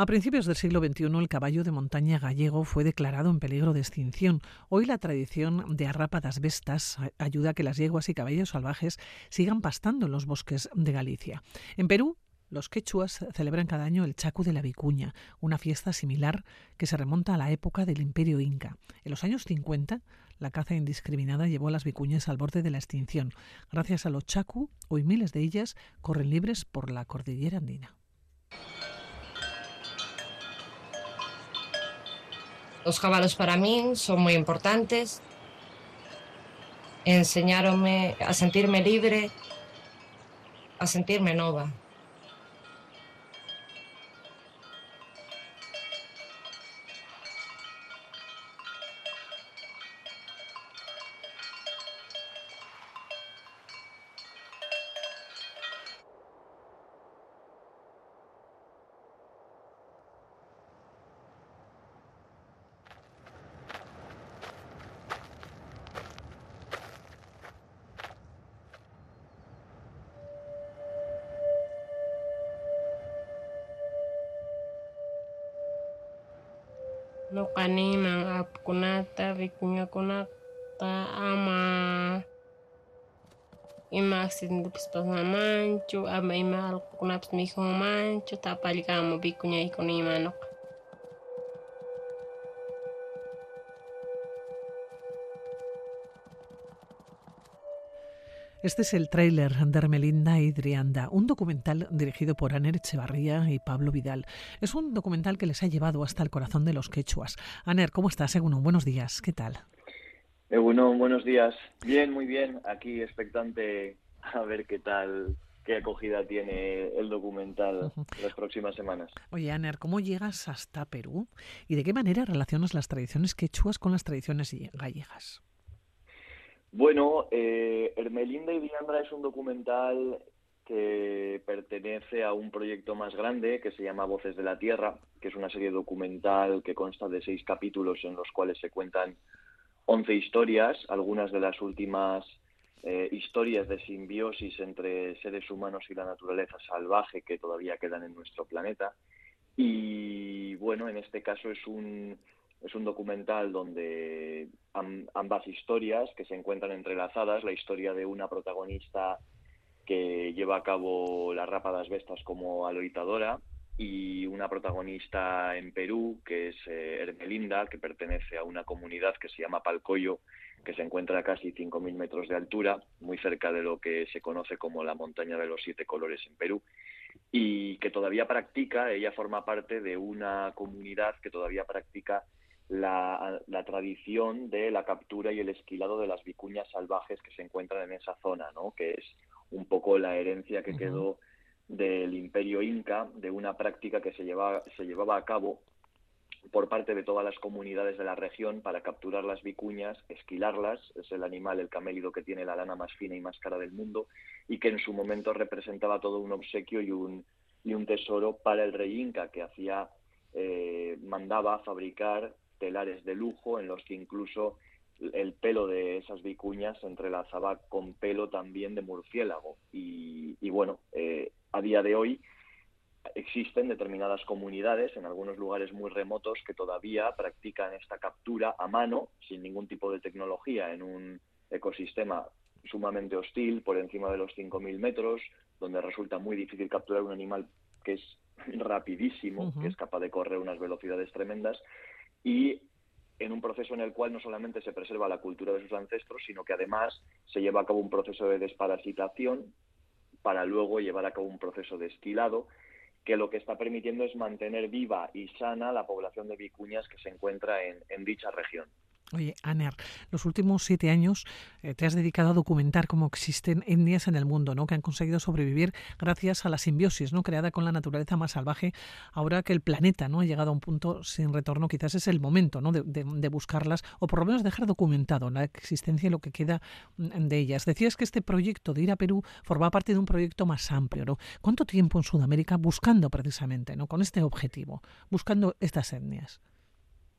A principios del siglo XXI el caballo de montaña gallego fue declarado en peligro de extinción. Hoy la tradición de arrápadas bestas ayuda a que las yeguas y caballos salvajes sigan pastando en los bosques de Galicia. En Perú, los quechuas celebran cada año el Chacu de la Vicuña, una fiesta similar que se remonta a la época del Imperio Inca. En los años 50, la caza indiscriminada llevó a las vicuñas al borde de la extinción. Gracias a los Chacu, hoy miles de ellas corren libres por la cordillera andina. Los caballos para mí son muy importantes. Enseñaronme a sentirme libre, a sentirme nova. lukani mang ap kunata vikinga kunata ama imak sindupis manchu ama ima al kunap miho manchu tapali kamu bikunya ikoni manok Este es el tráiler de Hermelinda y Drianda, un documental dirigido por Aner Echevarría y Pablo Vidal. Es un documental que les ha llevado hasta el corazón de los quechuas. Aner, ¿cómo estás? Egunon, buenos días. ¿Qué tal? Egunon, buenos días. Bien, muy bien. Aquí expectante a ver qué tal qué acogida tiene el documental las próximas semanas. Oye, Aner, ¿cómo llegas hasta Perú y de qué manera relacionas las tradiciones quechuas con las tradiciones gallegas? Bueno, eh, Hermelinda y Diandra es un documental que pertenece a un proyecto más grande que se llama Voces de la Tierra, que es una serie documental que consta de seis capítulos en los cuales se cuentan once historias, algunas de las últimas eh, historias de simbiosis entre seres humanos y la naturaleza salvaje que todavía quedan en nuestro planeta. Y bueno, en este caso es un, es un documental donde ambas historias que se encuentran entrelazadas, la historia de una protagonista que lleva a cabo las rápadas bestas como aloitadora y una protagonista en Perú que es eh, Hermelinda, que pertenece a una comunidad que se llama Palcoyo, que se encuentra a casi 5.000 metros de altura, muy cerca de lo que se conoce como la montaña de los siete colores en Perú, y que todavía practica, ella forma parte de una comunidad que todavía practica la, tradición de la captura y el esquilado de las vicuñas salvajes que se encuentran en esa zona, ¿no? que es un poco la herencia que quedó del imperio inca, de una práctica que se, lleva, se llevaba a cabo por parte de todas las comunidades de la región para capturar las vicuñas, esquilarlas, es el animal, el camélido que tiene la lana más fina y más cara del mundo, y que en su momento representaba todo un obsequio y un, y un tesoro para el rey inca, que hacía, eh, mandaba fabricar telares de lujo en los que incluso el pelo de esas vicuñas se entrelazaba con pelo también de murciélago. Y, bueno, eh, a día de hoy existen determinadas comunidades en algunos lugares muy remotos que todavía practican esta captura a mano, sin ningún tipo de tecnología, en un ecosistema sumamente hostil, por encima de los 5.000 metros, donde resulta muy difícil capturar un animal que es rapidísimo, que es capaz de correr unas velocidades tremendas, y en un proceso en el cual no solamente se preserva la cultura de sus ancestros, sino que además se lleva a cabo un proceso de desparasitación para luego llevar a cabo un proceso de esquilado que lo que está permitiendo es mantener viva y sana la población de vicuñas que se encuentra en, en dicha región. Oye, Aner, los últimos siete años eh, te has dedicado a documentar cómo existen etnias en el mundo, ¿no? Que han conseguido sobrevivir gracias a la simbiosis, ¿no? Creada con la naturaleza más salvaje. Ahora que el planeta, ¿no? Ha llegado a un punto sin retorno, quizás es el momento, ¿no? De, buscarlas o por lo menos dejar documentado la existencia y lo que queda mm, de ellas. Decías que este proyecto de ir a Perú forma parte de un proyecto más amplio. ¿Cuánto tiempo en Sudamérica buscando precisamente, ¿no? Con este objetivo, buscando estas etnias?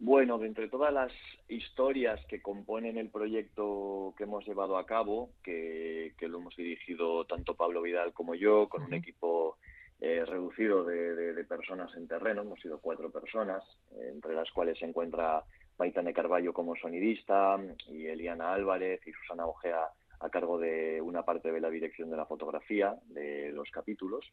Bueno, de entre todas las historias que componen el proyecto que hemos llevado a cabo, que, lo hemos dirigido tanto Pablo Vidal como yo, con un equipo eh, reducido de, personas en terreno, hemos sido cuatro personas, entre las cuales se encuentra Maitane Carballo como sonidista y Eliana Álvarez y Susana Ojea a cargo de una parte de la dirección de la fotografía de los capítulos.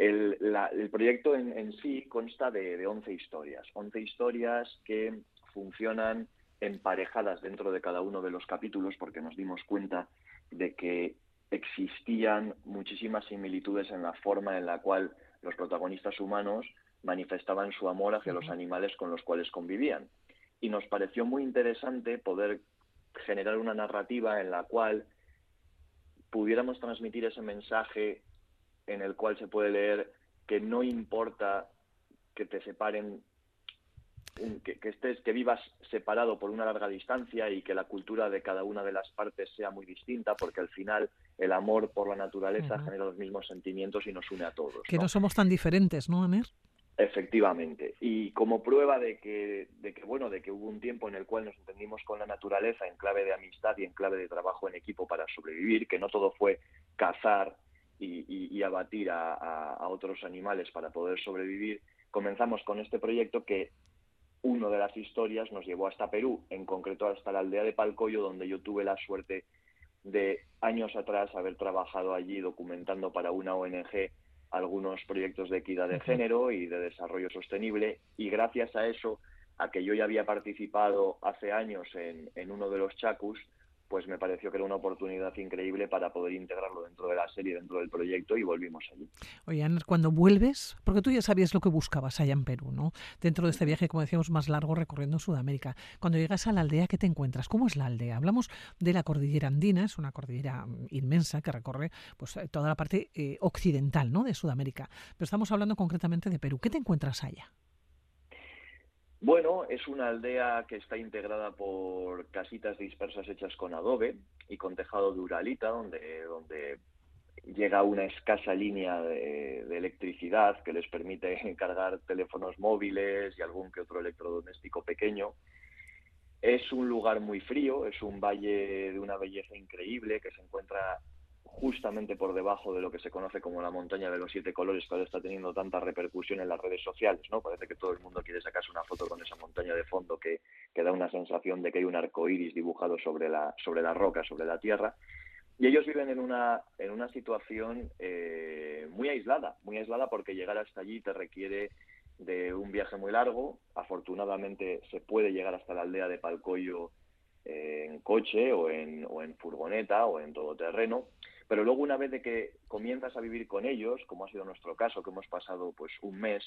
El, proyecto en, sí consta de, de 11 historias, 11 historias que funcionan emparejadas dentro de cada uno de los capítulos porque nos dimos cuenta de que existían muchísimas similitudes en la forma en la cual los protagonistas humanos manifestaban su amor hacia los animales con los cuales convivían. Y nos pareció muy interesante poder generar una narrativa en la cual pudiéramos transmitir ese mensaje en el cual se puede leer que no importa que te separen que, estés, que vivas separado por una larga distancia y que la cultura de cada una de las partes sea muy distinta, porque al final el amor por la naturaleza genera los mismos sentimientos y nos une a todos. Que no, somos tan diferentes, ¿no, Aner? Efectivamente. Y como prueba de que, de que, bueno, de que hubo un tiempo en el cual nos entendimos con la naturaleza en clave de amistad y en clave de trabajo en equipo para sobrevivir, que no todo fue cazar y, abatir a otros animales para poder sobrevivir, comenzamos con este proyecto que uno de las historias nos llevó hasta Perú, en concreto hasta la aldea de Palcoyo, donde yo tuve la suerte de años atrás haber trabajado allí documentando para una ONG algunos proyectos de equidad de género y de desarrollo sostenible y gracias a eso, a que yo ya había participado hace años en, en uno de los chacus, pues me pareció que era una oportunidad increíble para poder integrarlo dentro de la serie, dentro del proyecto y volvimos allí. Oye, Ana, cuando vuelves, porque tú ya sabías lo que buscabas allá en Perú, ¿no? Dentro de este viaje, como decíamos, más largo recorriendo Sudamérica. Cuando llegas a la aldea, ¿qué te encuentras? ¿Cómo es la aldea? Hablamos de la cordillera andina, es una cordillera mm, inmensa que recorre pues eh, toda la parte eh, occidental, ¿no? De Sudamérica. Pero estamos hablando concretamente de Perú. ¿Qué te encuentras allá? Bueno, es una aldea que está integrada por casitas dispersas hechas con adobe y con tejado de uralita, donde, donde llega una escasa línea de, electricidad que les permite cargar teléfonos móviles y algún que otro electrodoméstico pequeño. Es un lugar muy frío, es un valle de una belleza increíble que se encuentra justamente por debajo de lo que se conoce como la montaña de los siete colores, que ahora está teniendo tanta repercusión en las redes sociales, ¿no? Parece que todo el mundo quiere sacarse una foto con esa montaña de fondo que, que da una sensación de que hay un arco iris dibujado sobre la, sobre la roca, sobre la tierra. Y ellos viven en una, en una situación eh, muy aislada, muy aislada porque llegar hasta allí te requiere de un viaje muy largo. Afortunadamente se puede llegar hasta la aldea de Palcoyo eh, en coche o en, o en furgoneta o en todoterreno. Pero luego una vez de que comienzas a vivir con ellos, como ha sido nuestro caso, que hemos pasado pues un mes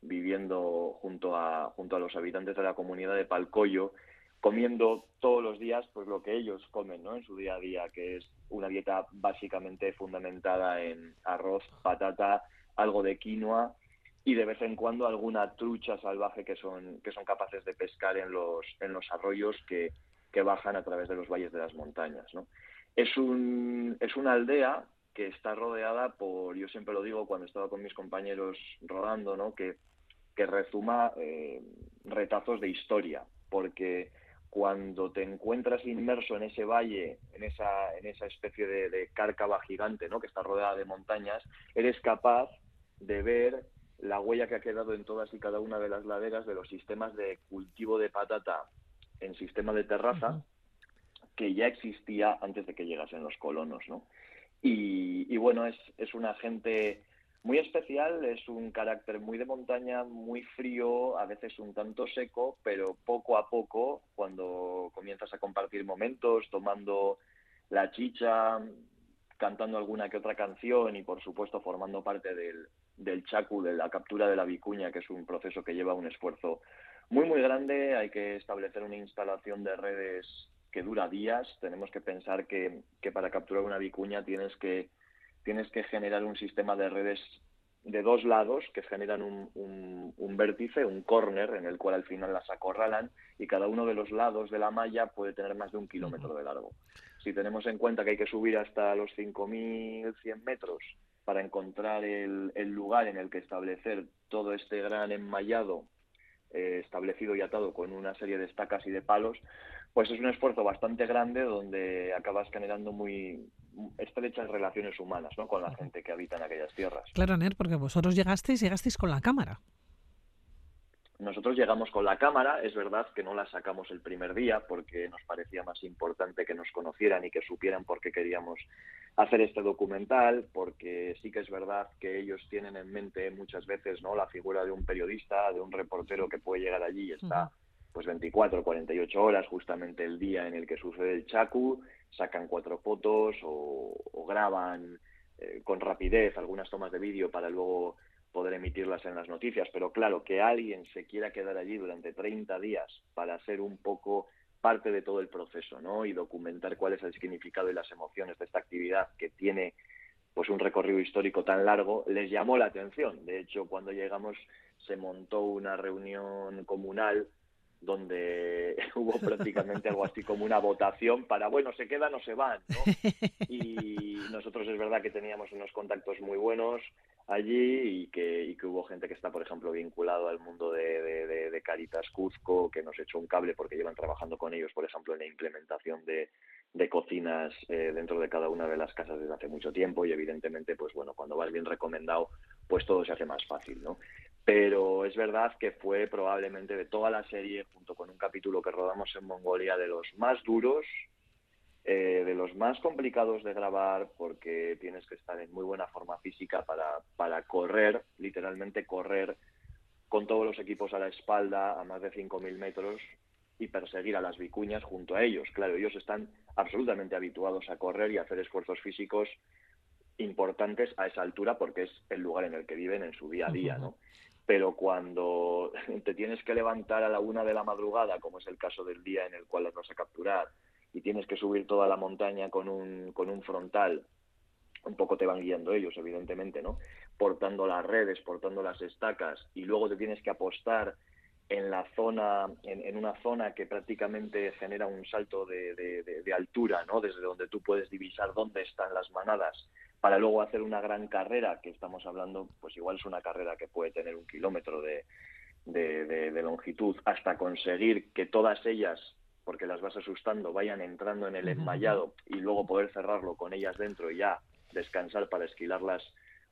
viviendo junto a, junto a los habitantes de la comunidad de Palcoyo, comiendo todos los días pues lo que ellos comen ¿no? en su día a día, que es una dieta básicamente fundamentada en arroz, patata, algo de quinoa y de vez en cuando alguna trucha salvaje que son, que son capaces de pescar en los, en los arroyos que, que bajan a través de los valles de las montañas. ¿no? Es, un, es una aldea que está rodeada por, yo siempre lo digo cuando estaba con mis compañeros rodando, ¿no? que, que rezuma eh, retazos de historia, porque cuando te encuentras inmerso en ese valle, en esa, en esa especie de, de cárcava gigante ¿no? que está rodeada de montañas, eres capaz de ver la huella que ha quedado en todas y cada una de las laderas de los sistemas de cultivo de patata en sistema de terraza, que ya existía antes de que llegasen los colonos, ¿no? Y, bueno, es, es una gente muy especial, es un carácter muy de montaña, muy frío, a veces un tanto seco, pero poco a poco, cuando comienzas a compartir momentos, tomando la chicha, cantando alguna que otra canción y por supuesto formando parte del, del chacu, de la captura de la vicuña, que es un proceso que lleva un esfuerzo muy muy grande, hay que establecer una instalación de redes que dura días. Tenemos que pensar que, para capturar una vicuña tienes que, tienes que generar un sistema de redes de dos lados que generan un, un, vértice, un corner, en el cual al final las acorralan y cada uno de los lados de la malla puede tener más de un kilómetro de largo. Si tenemos en cuenta que hay que subir hasta los 5.100 metros para encontrar el, el lugar en el que establecer todo este gran enmallado eh, establecido y atado con una serie de estacas y de palos, pues es un esfuerzo bastante grande donde acabas generando muy estrechas relaciones humanas ¿no? con la gente que habita en aquellas tierras. Claro, Ner, porque vosotros llegasteis, llegasteis con la cámara. Nosotros llegamos con la cámara, es verdad que no la sacamos el primer día porque nos parecía más importante que nos conocieran y que supieran por qué queríamos hacer este documental, porque sí que es verdad que ellos tienen en mente muchas veces no la figura de un periodista, de un reportero que puede llegar allí y está pues 24 48 horas, justamente el día en el que sucede el chacu, sacan cuatro fotos o, graban eh, con rapidez algunas tomas de vídeo para luego poder emitirlas en las noticias, pero claro, que alguien se quiera quedar allí durante 30 días para ser un poco parte de todo el proceso, ¿no? Y documentar cuál es el significado y las emociones de esta actividad que tiene pues un recorrido histórico tan largo, les llamó la atención. De hecho, cuando llegamos se montó una reunión comunal donde hubo prácticamente algo así como una votación para, bueno, se quedan o se van, ¿no? Y nosotros es verdad que teníamos unos contactos muy buenos allí y que, y que hubo gente que está, por ejemplo, vinculado al mundo de, de, Caritas Cuzco, que nos echó un cable porque llevan trabajando con ellos, por ejemplo, en la implementación de, de cocinas eh, dentro de cada una de las casas desde hace mucho tiempo y evidentemente, pues bueno, cuando vas bien recomendado, pues todo se hace más fácil, ¿no? pero es verdad que fue probablemente de toda la serie, junto con un capítulo que rodamos en Mongolia, de los más duros, eh, de los más complicados de grabar, porque tienes que estar en muy buena forma física para, para correr, literalmente correr con todos los equipos a la espalda a más de 5.000 metros y perseguir a las vicuñas junto a ellos. Claro, ellos están absolutamente habituados a correr y a hacer esfuerzos físicos importantes a esa altura porque es el lugar en el que viven en su día a día, ¿no? pero cuando te tienes que levantar a la una de la madrugada, como es el caso del día en el cual las vas a capturar, y tienes que subir toda la montaña con un, con un frontal, un poco te van guiando ellos, evidentemente, ¿no? Portando las redes, portando las estacas, y luego te tienes que apostar en la zona, en, una zona que prácticamente genera un salto de, de, altura, ¿no? Desde donde tú puedes divisar dónde están las manadas para luego hacer una gran carrera, que estamos hablando, pues igual es una carrera que puede tener un kilómetro de, de, longitud, hasta conseguir que todas ellas, porque las vas asustando, vayan entrando en el enmayado y luego poder cerrarlo con ellas dentro y ya descansar para esquilarlas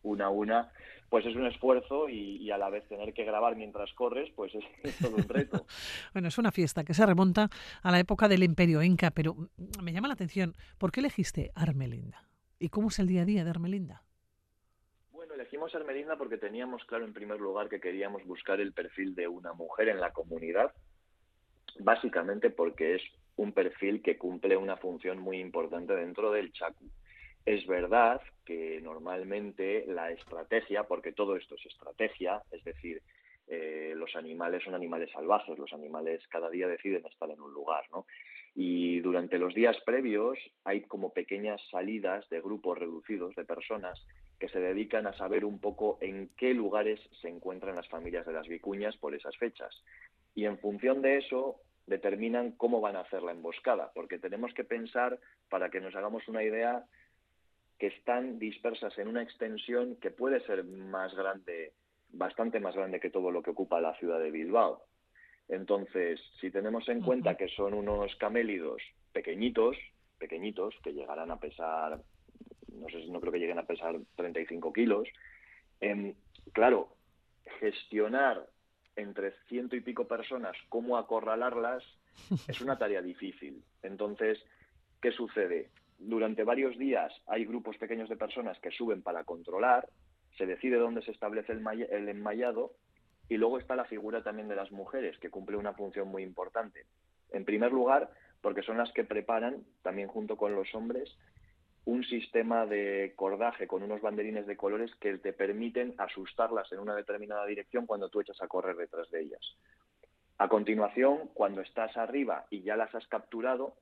una a una, pues es un esfuerzo y, a la vez tener que grabar mientras corres, pues es, es, todo un reto. bueno, es una fiesta que se remonta a la época del Imperio Inca, pero me llama la atención, ¿por qué elegiste Armelinda? ¿Y cómo es el día a día de Armelinda? Bueno, elegimos Armelinda porque teníamos claro en primer lugar que queríamos buscar el perfil de una mujer en la comunidad, básicamente porque es un perfil que cumple una función muy importante dentro del Chacu. Es verdad que normalmente la estrategia, porque todo esto es estrategia, es decir, eh, los animales son animales salvajes, los animales cada día deciden estar en un lugar, ¿no? Y durante los días previos hay como pequeñas salidas de grupos reducidos de personas que se dedican a saber un poco en qué lugares se encuentran las familias de las vicuñas por esas fechas. Y en función de eso determinan cómo van a hacer la emboscada, porque tenemos que pensar, para que nos hagamos una idea, que están dispersas en una extensión que puede ser más grande, bastante más grande que todo lo que ocupa la ciudad de Bilbao. Entonces, si tenemos en cuenta que son unos camélidos pequeñitos, pequeñitos, que llegarán a pesar, no sé, no creo que lleguen a pesar 35 kilos, em, claro, gestionar entre ciento y pico personas cómo acorralarlas es una tarea difícil. Entonces, ¿qué sucede? Durante varios días hay grupos pequeños de personas que suben para controlar, se decide dónde se establece el, enmayado y luego está la figura también de las mujeres, que cumple una función muy importante. En primer lugar, porque son las que preparan, también junto con los hombres, un sistema de cordaje con unos banderines de colores que te permiten asustarlas en una determinada dirección cuando tú echas a correr detrás de ellas. A continuación, cuando estás arriba y ya las has capturado,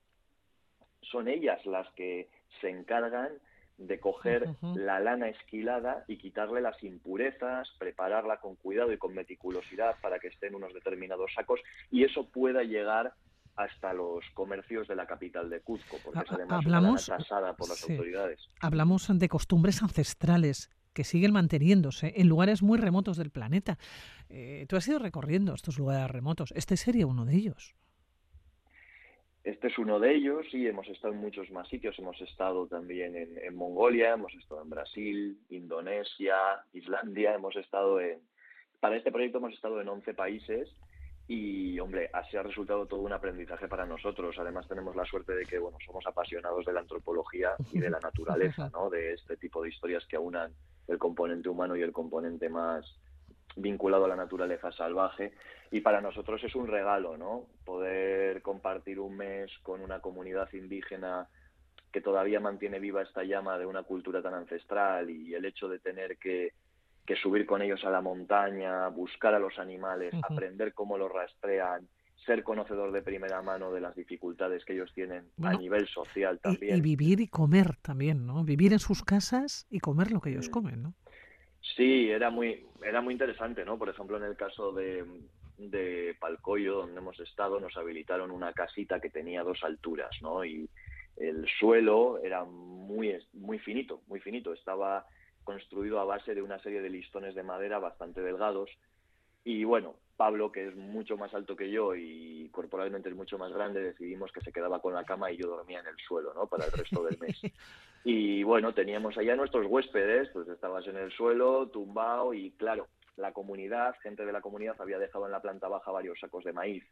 son ellas las que se encargan de coger la lana esquilada y quitarle las impurezas, prepararla con cuidado y con meticulosidad para que esté en unos determinados sacos y eso pueda llegar hasta los comercios de la capital de Cuzco, porque es además Hablamos, una tasada por las autoridades. Hablamos de costumbres ancestrales que siguen manteniéndose en lugares muy remotos del planeta. Eh, tú has ido recorriendo estos lugares remotos. Este sería uno de ellos. Este es uno de ellos, sí, hemos estado en muchos más sitios, hemos estado también en, Mongolia, hemos estado en Brasil, Indonesia, Islandia, hemos estado en... Para este proyecto hemos estado en 11 países y, hombre, así ha resultado todo un aprendizaje para nosotros. Además tenemos la suerte de que, bueno, somos apasionados de la antropología y de la naturaleza, ¿no? De este tipo de historias que aunan el componente humano y el componente más, vinculado a la naturaleza salvaje y para nosotros es un regalo, ¿no? Poder compartir un mes con una comunidad indígena que todavía mantiene viva esta llama de una cultura tan ancestral y el hecho de tener que, subir con ellos a la montaña, buscar a los animales, aprender cómo los rastrean, ser conocedor de primera mano de las dificultades que ellos tienen a nivel social también. Y, vivir y comer también, ¿no? Vivir en sus casas y comer lo que ellos comen, ¿no? Sí, era muy, era muy interesante, ¿no? Por ejemplo, en el caso de, Palcoyo, donde hemos estado, nos habilitaron una casita que tenía dos alturas, ¿no? Y el suelo era muy, muy finito, muy finito. Estaba construido a base de una serie de listones de madera bastante delgados. Y bueno, Pablo, que es mucho más alto que yo y corporalmente es mucho más grande, decidimos que se quedaba con la cama y yo dormía en el suelo, ¿no? Para el resto del mes. Y bueno, teníamos allá nuestros huéspedes, pues estabas en el suelo, tumbado y claro, la comunidad, gente de la comunidad había dejado en la planta baja varios sacos de maíz.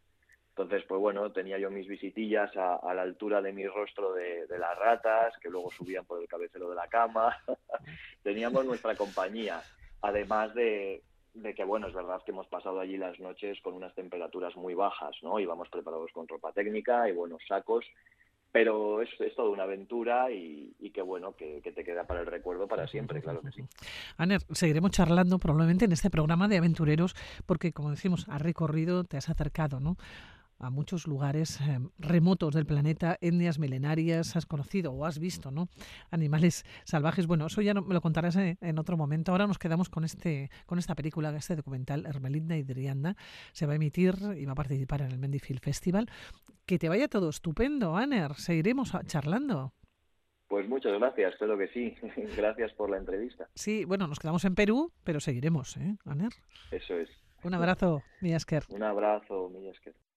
Entonces, pues bueno, tenía yo mis visitillas a, la altura de mi rostro de, las ratas, que luego subían por el cabecero de la cama. Teníamos nuestra compañía, además de, de que, bueno, es verdad que hemos pasado allí las noches con unas temperaturas muy bajas, ¿no? Íbamos preparados con ropa técnica y buenos sacos, pero es, es toda una aventura y, y qué bueno que, que, te queda para el recuerdo para siempre, claro que sí. Aner, seguiremos charlando probablemente en este programa de aventureros porque, como decimos, has recorrido, te has acercado, ¿no? A muchos lugares eh, remotos del planeta, etnias milenarias, has conocido o has visto, ¿no? Animales salvajes. Bueno, eso ya no, me lo contarás eh, en, otro momento. Ahora nos quedamos con este, con esta película, este documental, Hermelinda y Drianda. Se va a emitir y va a participar en el Mendifield Festival. Que te vaya todo estupendo, Aner. Seguiremos charlando. Pues muchas gracias, espero que sí. gracias por la entrevista. Sí, bueno, nos quedamos en Perú, pero seguiremos, ¿eh, Aner? Eso es. Un abrazo, Millasker. Un abrazo, Millasker.